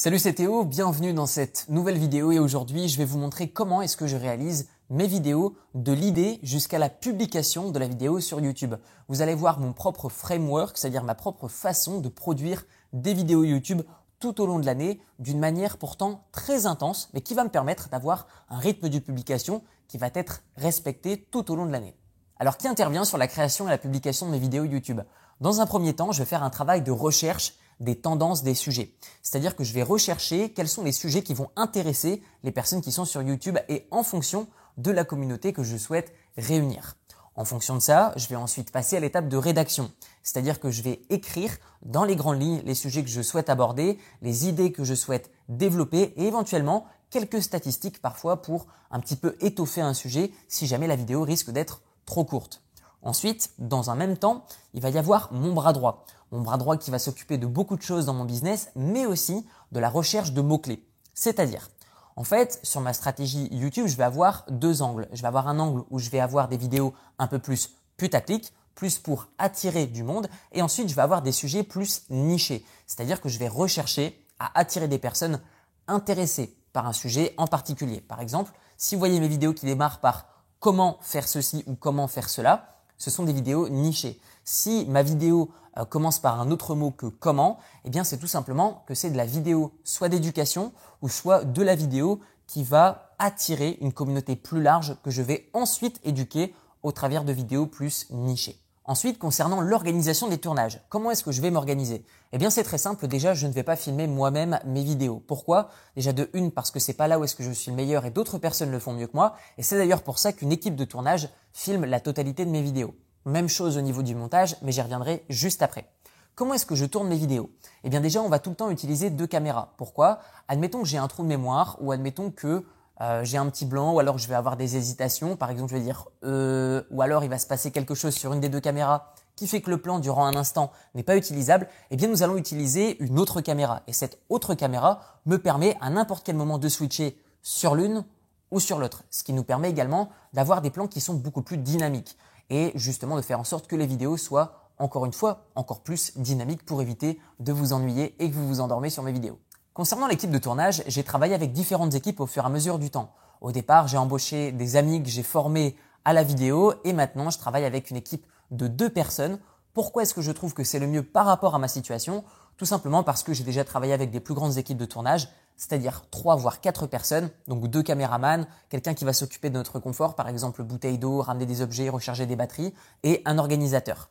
Salut c'est Théo, bienvenue dans cette nouvelle vidéo et aujourd'hui je vais vous montrer comment est-ce que je réalise mes vidéos de l'idée jusqu'à la publication de la vidéo sur YouTube. Vous allez voir mon propre framework, c'est-à-dire ma propre façon de produire des vidéos YouTube tout au long de l'année d'une manière pourtant très intense mais qui va me permettre d'avoir un rythme de publication qui va être respecté tout au long de l'année. Alors qui intervient sur la création et la publication de mes vidéos YouTube? Dans un premier temps, je vais faire un travail de recherche des tendances des sujets. C'est-à-dire que je vais rechercher quels sont les sujets qui vont intéresser les personnes qui sont sur YouTube et en fonction de la communauté que je souhaite réunir. En fonction de ça, je vais ensuite passer à l'étape de rédaction. C'est-à-dire que je vais écrire dans les grandes lignes les sujets que je souhaite aborder, les idées que je souhaite développer et éventuellement quelques statistiques parfois pour un petit peu étoffer un sujet si jamais la vidéo risque d'être trop courte. Ensuite, dans un même temps, il va y avoir mon bras droit. Mon bras droit qui va s'occuper de beaucoup de choses dans mon business, mais aussi de la recherche de mots-clés. C'est-à-dire, en fait, sur ma stratégie YouTube, je vais avoir deux angles. Je vais avoir un angle où je vais avoir des vidéos un peu plus putaclic, plus pour attirer du monde, et ensuite je vais avoir des sujets plus nichés. C'est-à-dire que je vais rechercher à attirer des personnes intéressées par un sujet en particulier. Par exemple, si vous voyez mes vidéos qui démarrent par comment faire ceci ou comment faire cela, ce sont des vidéos nichées. Si ma vidéo euh, commence par un autre mot que comment, eh bien c'est tout simplement que c'est de la vidéo soit d'éducation ou soit de la vidéo qui va attirer une communauté plus large que je vais ensuite éduquer au travers de vidéos plus nichées. Ensuite, concernant l'organisation des tournages, comment est-ce que je vais m'organiser? Eh bien, c'est très simple. Déjà, je ne vais pas filmer moi-même mes vidéos. Pourquoi? Déjà de une parce que c'est pas là où est-ce que je suis le meilleur et d'autres personnes le font mieux que moi. Et c'est d'ailleurs pour ça qu'une équipe de tournage filme la totalité de mes vidéos. Même chose au niveau du montage, mais j'y reviendrai juste après. Comment est-ce que je tourne mes vidéos? Eh bien déjà, on va tout le temps utiliser deux caméras. Pourquoi? Admettons que j'ai un trou de mémoire ou admettons que euh, j'ai un petit blanc ou alors je vais avoir des hésitations. Par exemple, je vais dire euh, ou alors il va se passer quelque chose sur une des deux caméras qui fait que le plan durant un instant n'est pas utilisable. Eh bien, nous allons utiliser une autre caméra et cette autre caméra me permet à n'importe quel moment de switcher sur l'une ou sur l'autre, ce qui nous permet également d'avoir des plans qui sont beaucoup plus dynamiques et justement de faire en sorte que les vidéos soient encore une fois encore plus dynamiques pour éviter de vous ennuyer et que vous vous endormez sur mes vidéos. Concernant l'équipe de tournage, j'ai travaillé avec différentes équipes au fur et à mesure du temps. Au départ, j'ai embauché des amis que j'ai formés à la vidéo et maintenant je travaille avec une équipe de deux personnes. Pourquoi est-ce que je trouve que c'est le mieux par rapport à ma situation? Tout simplement parce que j'ai déjà travaillé avec des plus grandes équipes de tournage, c'est-à-dire trois voire quatre personnes, donc deux caméramans, quelqu'un qui va s'occuper de notre confort, par exemple bouteille d'eau, ramener des objets, recharger des batteries, et un organisateur.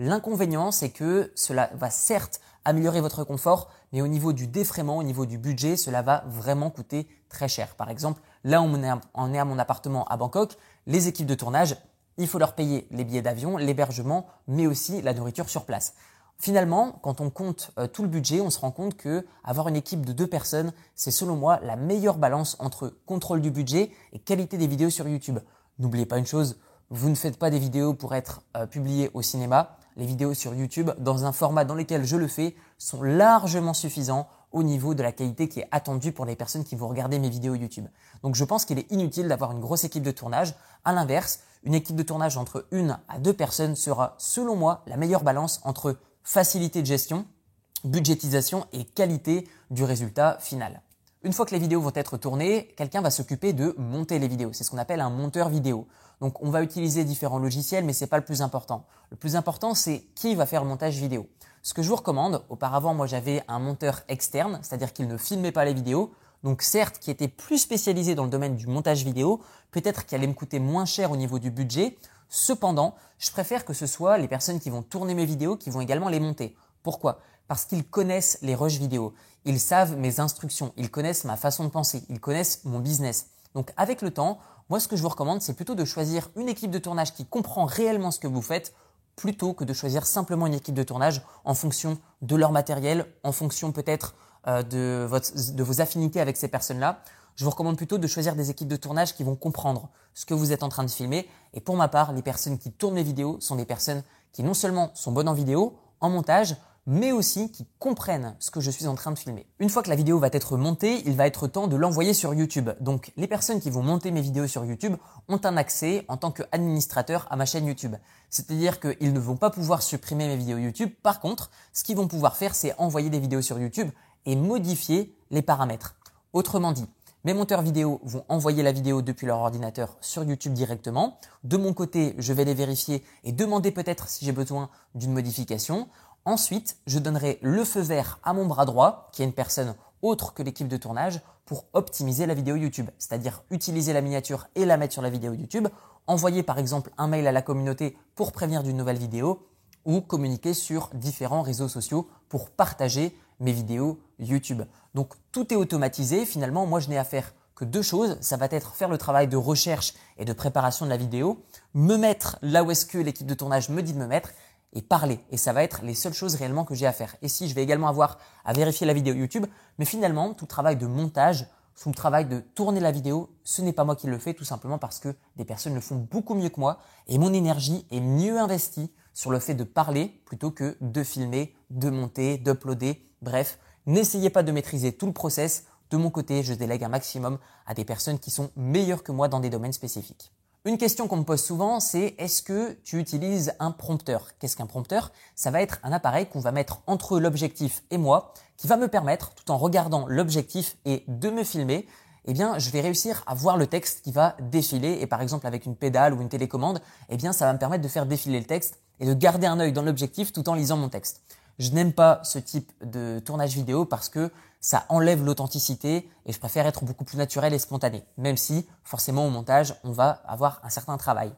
L'inconvénient, c'est que cela va certes améliorer votre confort, mais au niveau du défraiement, au niveau du budget, cela va vraiment coûter très cher. Par exemple, là on est à mon appartement à Bangkok, les équipes de tournage, il faut leur payer les billets d'avion, l'hébergement, mais aussi la nourriture sur place. Finalement, quand on compte euh, tout le budget, on se rend compte que avoir une équipe de deux personnes, c'est selon moi la meilleure balance entre contrôle du budget et qualité des vidéos sur YouTube. N'oubliez pas une chose, vous ne faites pas des vidéos pour être euh, publiées au cinéma. Les vidéos sur YouTube, dans un format dans lequel je le fais, sont largement suffisants au niveau de la qualité qui est attendue pour les personnes qui vont regarder mes vidéos YouTube. Donc je pense qu'il est inutile d'avoir une grosse équipe de tournage. À l'inverse, une équipe de tournage entre une à deux personnes sera, selon moi, la meilleure balance entre facilité de gestion, budgétisation et qualité du résultat final. Une fois que les vidéos vont être tournées, quelqu'un va s'occuper de monter les vidéos. C'est ce qu'on appelle un monteur vidéo. Donc on va utiliser différents logiciels, mais c'est pas le plus important. Le plus important, c'est qui va faire le montage vidéo. Ce que je vous recommande, auparavant, moi j'avais un monteur externe, c'est-à-dire qu'il ne filmait pas les vidéos. Donc certes, qui était plus spécialisé dans le domaine du montage vidéo, peut-être qu'il allait me coûter moins cher au niveau du budget. Cependant, je préfère que ce soit les personnes qui vont tourner mes vidéos qui vont également les monter. Pourquoi? Parce qu'ils connaissent les rushs vidéo, ils savent mes instructions, ils connaissent ma façon de penser, ils connaissent mon business. Donc avec le temps, moi ce que je vous recommande, c'est plutôt de choisir une équipe de tournage qui comprend réellement ce que vous faites plutôt que de choisir simplement une équipe de tournage en fonction de leur matériel, en fonction peut-être euh, de, de vos affinités avec ces personnes-là. Je vous recommande plutôt de choisir des équipes de tournage qui vont comprendre ce que vous êtes en train de filmer. Et pour ma part, les personnes qui tournent mes vidéos sont des personnes qui non seulement sont bonnes en vidéo, en montage, mais aussi qui comprennent ce que je suis en train de filmer. Une fois que la vidéo va être montée, il va être temps de l'envoyer sur YouTube. Donc les personnes qui vont monter mes vidéos sur YouTube ont un accès en tant qu'administrateur à ma chaîne YouTube. C'est-à-dire qu'ils ne vont pas pouvoir supprimer mes vidéos YouTube. Par contre, ce qu'ils vont pouvoir faire, c'est envoyer des vidéos sur YouTube et modifier les paramètres. Autrement dit, mes monteurs vidéo vont envoyer la vidéo depuis leur ordinateur sur YouTube directement. De mon côté, je vais les vérifier et demander peut-être si j'ai besoin d'une modification. Ensuite, je donnerai le feu vert à mon bras droit, qui est une personne autre que l'équipe de tournage, pour optimiser la vidéo YouTube, c'est-à-dire utiliser la miniature et la mettre sur la vidéo YouTube, envoyer par exemple un mail à la communauté pour prévenir d'une nouvelle vidéo, ou communiquer sur différents réseaux sociaux pour partager mes vidéos YouTube. Donc tout est automatisé. Finalement, moi je n'ai à faire que deux choses. Ça va être faire le travail de recherche et de préparation de la vidéo, me mettre là où est-ce que l'équipe de tournage me dit de me mettre et parler. Et ça va être les seules choses réellement que j'ai à faire. Et si je vais également avoir à vérifier la vidéo YouTube, mais finalement tout le travail de montage, tout le travail de tourner la vidéo, ce n'est pas moi qui le fais tout simplement parce que des personnes le font beaucoup mieux que moi et mon énergie est mieux investie sur le fait de parler plutôt que de filmer, de monter, d'uploader. Bref, n'essayez pas de maîtriser tout le process. De mon côté, je délègue un maximum à des personnes qui sont meilleures que moi dans des domaines spécifiques. Une question qu'on me pose souvent, c'est est-ce que tu utilises un prompteur? Qu'est-ce qu'un prompteur? Ça va être un appareil qu'on va mettre entre l'objectif et moi, qui va me permettre, tout en regardant l'objectif et de me filmer, eh bien, je vais réussir à voir le texte qui va défiler. Et par exemple, avec une pédale ou une télécommande, eh bien, ça va me permettre de faire défiler le texte et de garder un œil dans l'objectif tout en lisant mon texte. Je n'aime pas ce type de tournage vidéo parce que ça enlève l'authenticité et je préfère être beaucoup plus naturel et spontané, même si forcément au montage, on va avoir un certain travail.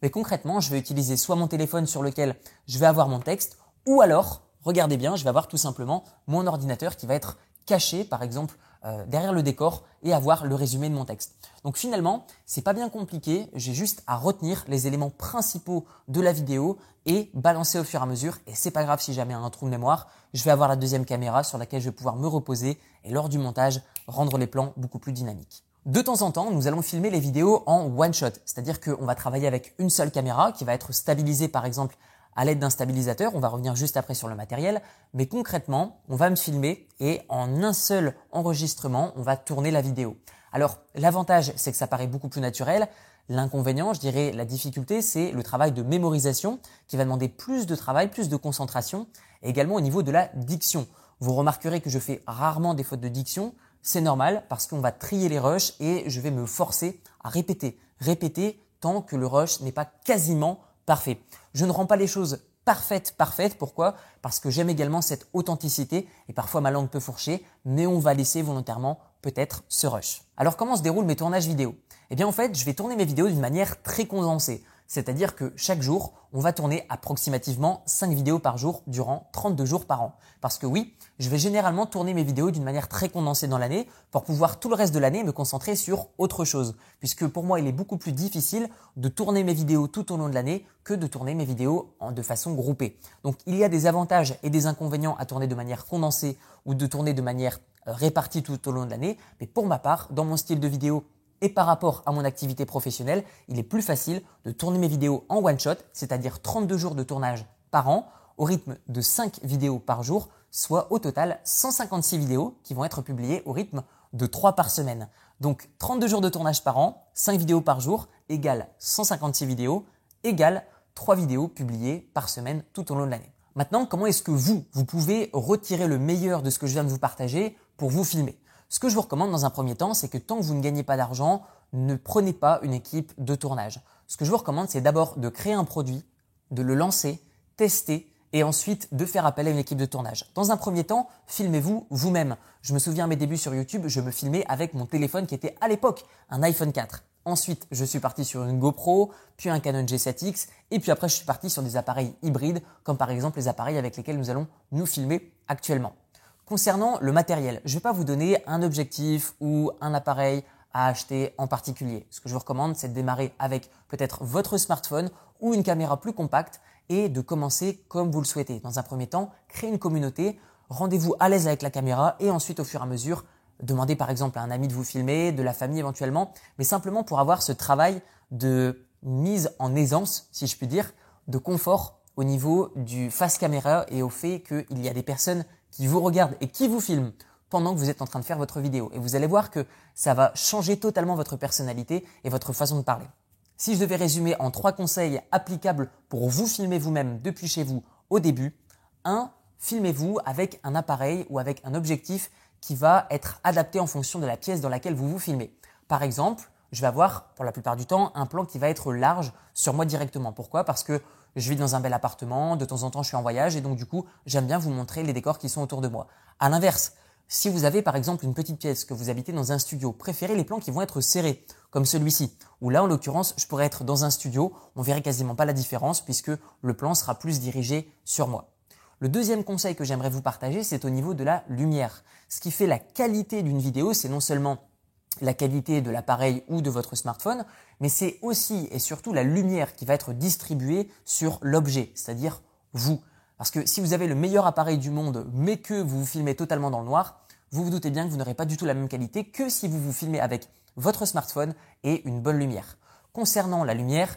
Mais concrètement, je vais utiliser soit mon téléphone sur lequel je vais avoir mon texte, ou alors, regardez bien, je vais avoir tout simplement mon ordinateur qui va être caché, par exemple, euh, derrière le décor et avoir le résumé de mon texte. Donc finalement, c'est pas bien compliqué, j'ai juste à retenir les éléments principaux de la vidéo et balancer au fur et à mesure et c'est pas grave si jamais un trou de mémoire, je vais avoir la deuxième caméra sur laquelle je vais pouvoir me reposer et lors du montage, rendre les plans beaucoup plus dynamiques. De temps en temps, nous allons filmer les vidéos en one shot, c'est-à-dire qu'on va travailler avec une seule caméra qui va être stabilisée par exemple à l'aide d'un stabilisateur. On va revenir juste après sur le matériel. Mais concrètement, on va me filmer et en un seul enregistrement, on va tourner la vidéo. Alors, l'avantage, c'est que ça paraît beaucoup plus naturel. L'inconvénient, je dirais, la difficulté, c'est le travail de mémorisation qui va demander plus de travail, plus de concentration, également au niveau de la diction. Vous remarquerez que je fais rarement des fautes de diction. C'est normal parce qu'on va trier les rushs et je vais me forcer à répéter, répéter tant que le rush n'est pas quasiment parfait. Je ne rends pas les choses parfaites, parfaites. Pourquoi? Parce que j'aime également cette authenticité et parfois ma langue peut fourcher, mais on va laisser volontairement peut-être ce rush. Alors comment se déroulent mes tournages vidéo? Eh bien en fait, je vais tourner mes vidéos d'une manière très condensée. C'est-à-dire que chaque jour, on va tourner approximativement 5 vidéos par jour durant 32 jours par an. Parce que oui, je vais généralement tourner mes vidéos d'une manière très condensée dans l'année pour pouvoir tout le reste de l'année me concentrer sur autre chose. Puisque pour moi, il est beaucoup plus difficile de tourner mes vidéos tout au long de l'année que de tourner mes vidéos de façon groupée. Donc il y a des avantages et des inconvénients à tourner de manière condensée ou de tourner de manière euh, répartie tout au long de l'année. Mais pour ma part, dans mon style de vidéo et par rapport à mon activité professionnelle, il est plus facile de tourner mes vidéos en one shot, c'est-à-dire 32 jours de tournage par an, au rythme de 5 vidéos par jour, soit au total 156 vidéos qui vont être publiées au rythme de 3 par semaine. Donc 32 jours de tournage par an, 5 vidéos par jour, égale 156 vidéos, égale 3 vidéos publiées par semaine tout au long de l'année. Maintenant, comment est-ce que vous, vous pouvez retirer le meilleur de ce que je viens de vous partager pour vous filmer? Ce que je vous recommande dans un premier temps, c'est que tant que vous ne gagnez pas d'argent, ne prenez pas une équipe de tournage. Ce que je vous recommande, c'est d'abord de créer un produit, de le lancer, tester et ensuite de faire appel à une équipe de tournage. Dans un premier temps, filmez-vous vous-même. Je me souviens à mes débuts sur YouTube, je me filmais avec mon téléphone qui était à l'époque un iPhone 4. Ensuite, je suis parti sur une GoPro, puis un Canon G7X, et puis après, je suis parti sur des appareils hybrides, comme par exemple les appareils avec lesquels nous allons nous filmer actuellement. Concernant le matériel, je ne vais pas vous donner un objectif ou un appareil à acheter en particulier. Ce que je vous recommande, c'est de démarrer avec peut-être votre smartphone ou une caméra plus compacte et de commencer comme vous le souhaitez. Dans un premier temps, créer une communauté, rendez-vous à l'aise avec la caméra et ensuite au fur et à mesure, demandez par exemple à un ami de vous filmer, de la famille éventuellement, mais simplement pour avoir ce travail de mise en aisance, si je puis dire, de confort au niveau du face caméra et au fait qu'il y a des personnes qui vous regarde et qui vous filme pendant que vous êtes en train de faire votre vidéo. Et vous allez voir que ça va changer totalement votre personnalité et votre façon de parler. Si je devais résumer en trois conseils applicables pour vous filmer vous-même depuis chez vous au début, 1. Filmez-vous avec un appareil ou avec un objectif qui va être adapté en fonction de la pièce dans laquelle vous vous filmez. Par exemple, je vais avoir pour la plupart du temps un plan qui va être large sur moi directement. Pourquoi? Parce que je vis dans un bel appartement, de temps en temps je suis en voyage et donc du coup j'aime bien vous montrer les décors qui sont autour de moi. À l'inverse, si vous avez par exemple une petite pièce que vous habitez dans un studio, préférez les plans qui vont être serrés, comme celui-ci, où là en l'occurrence je pourrais être dans un studio, on verrait quasiment pas la différence puisque le plan sera plus dirigé sur moi. Le deuxième conseil que j'aimerais vous partager, c'est au niveau de la lumière. Ce qui fait la qualité d'une vidéo, c'est non seulement la qualité de l'appareil ou de votre smartphone, mais c'est aussi et surtout la lumière qui va être distribuée sur l'objet, c'est-à-dire vous. Parce que si vous avez le meilleur appareil du monde, mais que vous vous filmez totalement dans le noir, vous vous doutez bien que vous n'aurez pas du tout la même qualité que si vous vous filmez avec votre smartphone et une bonne lumière. Concernant la lumière,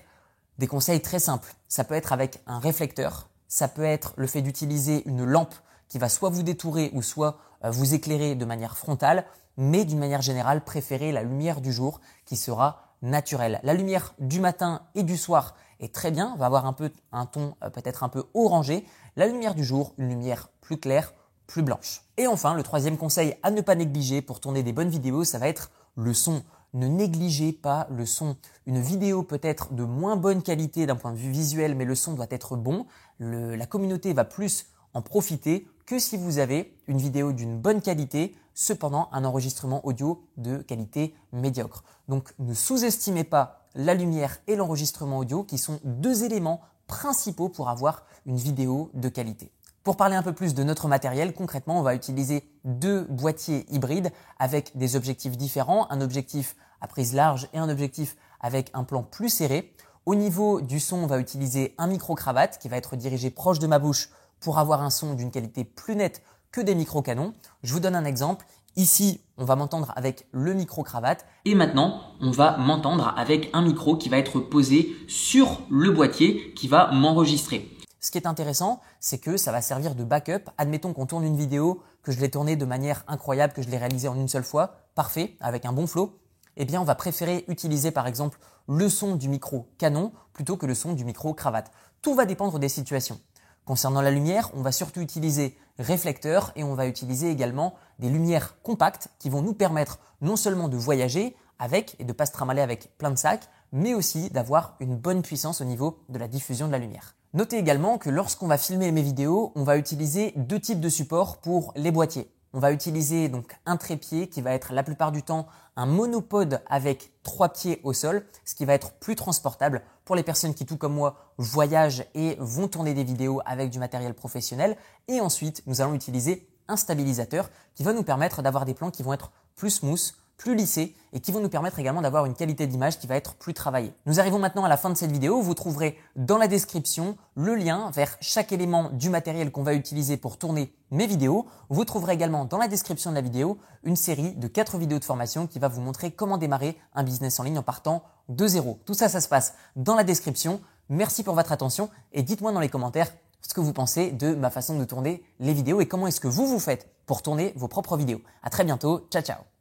des conseils très simples. Ça peut être avec un réflecteur, ça peut être le fait d'utiliser une lampe qui va soit vous détourer ou soit euh, vous éclairer de manière frontale mais d'une manière générale, préférez la lumière du jour qui sera naturelle. La lumière du matin et du soir est très bien, va avoir un peu un ton euh, peut-être un peu orangé. La lumière du jour, une lumière plus claire, plus blanche. Et enfin, le troisième conseil à ne pas négliger pour tourner des bonnes vidéos, ça va être le son. Ne négligez pas le son. Une vidéo peut être de moins bonne qualité d'un point de vue visuel, mais le son doit être bon. la communauté va plus en profiter que si vous avez une vidéo d'une bonne qualité, cependant un enregistrement audio de qualité médiocre. Donc ne sous-estimez pas la lumière et l'enregistrement audio qui sont deux éléments principaux pour avoir une vidéo de qualité. Pour parler un peu plus de notre matériel, concrètement, on va utiliser deux boîtiers hybrides avec des objectifs différents, un objectif à prise large et un objectif avec un plan plus serré. Au niveau du son, on va utiliser un micro-cravate qui va être dirigé proche de ma bouche pour avoir un son d'une qualité plus nette que des micro-canons. Je vous donne un exemple. Ici, on va m'entendre avec le micro-cravate. Et maintenant, on va m'entendre avec un micro qui va être posé sur le boîtier qui va m'enregistrer. Ce qui est intéressant, c'est que ça va servir de backup. Admettons qu'on tourne une vidéo, que je l'ai tournée de manière incroyable, que je l'ai réalisée en une seule fois, parfait, avec un bon flow. Eh bien, on va préférer utiliser par exemple le son du micro canon plutôt que le son du micro cravate. Tout va dépendre des situations. Concernant la lumière, on va surtout utiliser réflecteurs et on va utiliser également des lumières compactes qui vont nous permettre non seulement de voyager avec et de pas se tramaler avec plein de sacs, mais aussi d'avoir une bonne puissance au niveau de la diffusion de la lumière. Notez également que lorsqu'on va filmer mes vidéos, on va utiliser deux types de supports pour les boîtiers. On va utiliser donc un trépied qui va être la plupart du temps un monopode avec trois pieds au sol, ce qui va être plus transportable pour les personnes qui, tout comme moi, voyagent et vont tourner des vidéos avec du matériel professionnel. Et ensuite, nous allons utiliser un stabilisateur qui va nous permettre d'avoir des plans qui vont être plus smooth, plus lissés et qui vont nous permettre également d'avoir une qualité d'image qui va être plus travaillée. Nous arrivons maintenant à la fin de cette vidéo. Vous trouverez dans la description le lien vers chaque élément du matériel qu'on va utiliser pour tourner mes vidéos. Vous trouverez également dans la description de la vidéo une série de 4 vidéos de formation qui va vous montrer comment démarrer un business en ligne en partant de zéro. Tout ça, ça se passe dans la description. Merci pour votre attention et dites-moi dans les commentaires ce que vous pensez de ma façon de tourner les vidéos et comment est-ce que vous vous faites pour tourner vos propres vidéos. À très bientôt. Ciao, ciao.